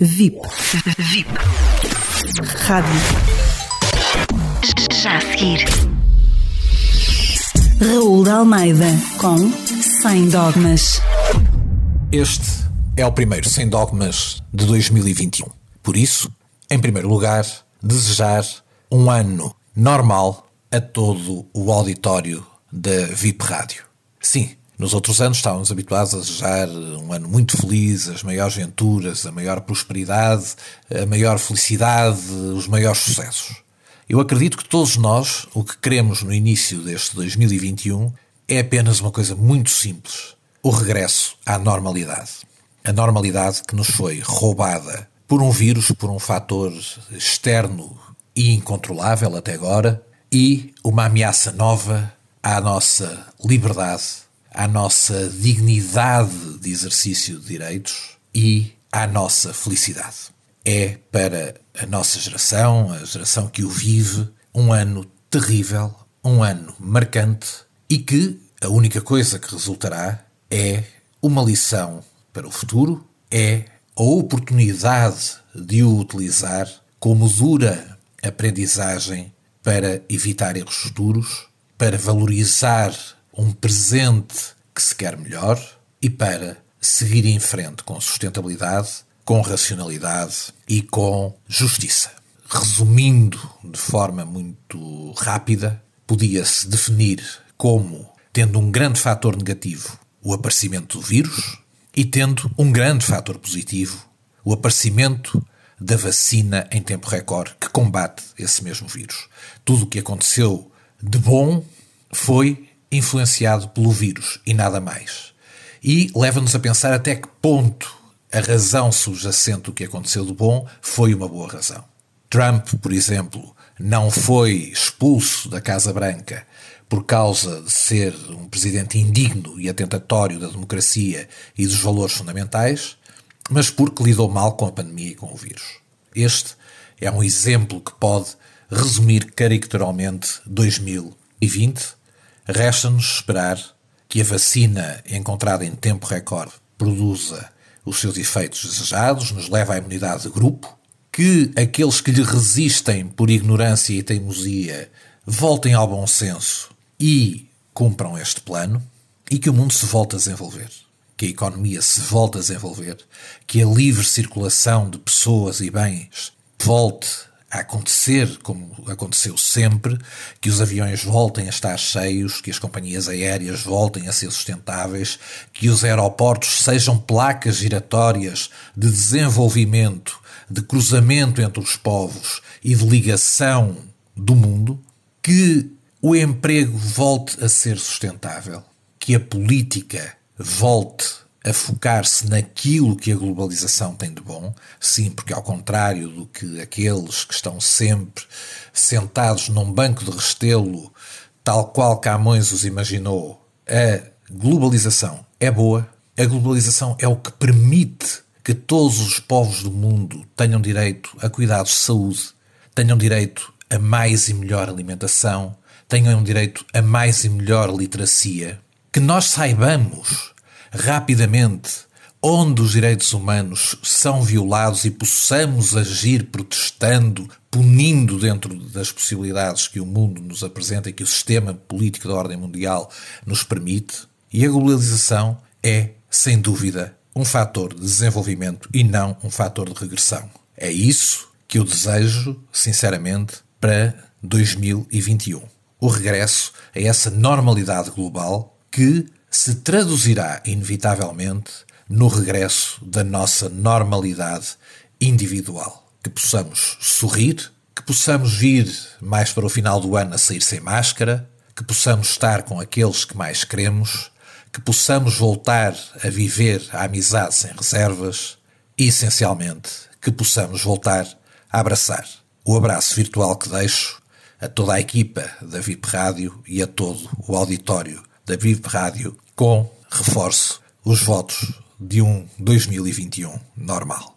VIP. VIP. Rádio. Já a seguir. Raul de Almeida com Sem Dogmas. Este é o primeiro Sem Dogmas de 2021. Por isso, em primeiro lugar, desejar um ano normal a todo o auditório da VIP Rádio. Sim, nos outros anos estávamos habituados a desejar um ano muito feliz, as maiores venturas, a maior prosperidade, a maior felicidade, os maiores sucessos. Eu acredito que todos nós, o que queremos no início deste 2021 é apenas uma coisa muito simples: o regresso à normalidade. A normalidade que nos foi roubada por um vírus, por um fator externo e incontrolável até agora, e uma ameaça nova à nossa liberdade à nossa dignidade de exercício de direitos e à nossa felicidade. É para a nossa geração, a geração que o vive, um ano terrível, um ano marcante e que a única coisa que resultará é uma lição para o futuro, é a oportunidade de o utilizar como dura aprendizagem para evitar erros futuros, para valorizar um presente que se quer melhor e para seguir em frente com sustentabilidade, com racionalidade e com justiça. Resumindo de forma muito rápida, podia-se definir como tendo um grande fator negativo o aparecimento do vírus e tendo um grande fator positivo o aparecimento da vacina em tempo recorde que combate esse mesmo vírus. Tudo o que aconteceu de bom foi influenciado pelo vírus e nada mais. E leva-nos a pensar até que ponto a razão subjacente do que aconteceu de bom foi uma boa razão. Trump, por exemplo, não foi expulso da Casa Branca por causa de ser um presidente indigno e atentatório da democracia e dos valores fundamentais, mas porque lidou mal com a pandemia e com o vírus. Este é um exemplo que pode resumir caricaturalmente 2020 Resta-nos esperar que a vacina encontrada em tempo recorde produza os seus efeitos desejados, nos leve à imunidade de grupo, que aqueles que lhe resistem por ignorância e teimosia voltem ao bom senso e cumpram este plano, e que o mundo se volte a desenvolver, que a economia se volte a desenvolver, que a livre circulação de pessoas e bens volte a acontecer como aconteceu sempre, que os aviões voltem a estar cheios, que as companhias aéreas voltem a ser sustentáveis, que os aeroportos sejam placas giratórias de desenvolvimento, de cruzamento entre os povos e de ligação do mundo, que o emprego volte a ser sustentável, que a política volte a focar-se naquilo que a globalização tem de bom, sim, porque ao contrário do que aqueles que estão sempre sentados num banco de restelo, tal qual Camões os imaginou, a globalização é boa, a globalização é o que permite que todos os povos do mundo tenham direito a cuidados de saúde, tenham direito a mais e melhor alimentação, tenham direito a mais e melhor literacia, que nós saibamos rapidamente onde os direitos humanos são violados e possamos agir protestando, punindo dentro das possibilidades que o mundo nos apresenta e que o sistema político da ordem mundial nos permite. E a globalização é, sem dúvida, um fator de desenvolvimento e não um fator de regressão. É isso que eu desejo, sinceramente, para 2021. O regresso a essa normalidade global que se traduzirá inevitavelmente no regresso da nossa normalidade individual. Que possamos sorrir, que possamos vir mais para o final do ano a sair sem máscara, que possamos estar com aqueles que mais queremos, que possamos voltar a viver a amizade sem reservas e, essencialmente, que possamos voltar a abraçar. O abraço virtual que deixo a toda a equipa da VIP Rádio e a todo o auditório da VIP Rádio com, reforço, os votos de um 2021 normal.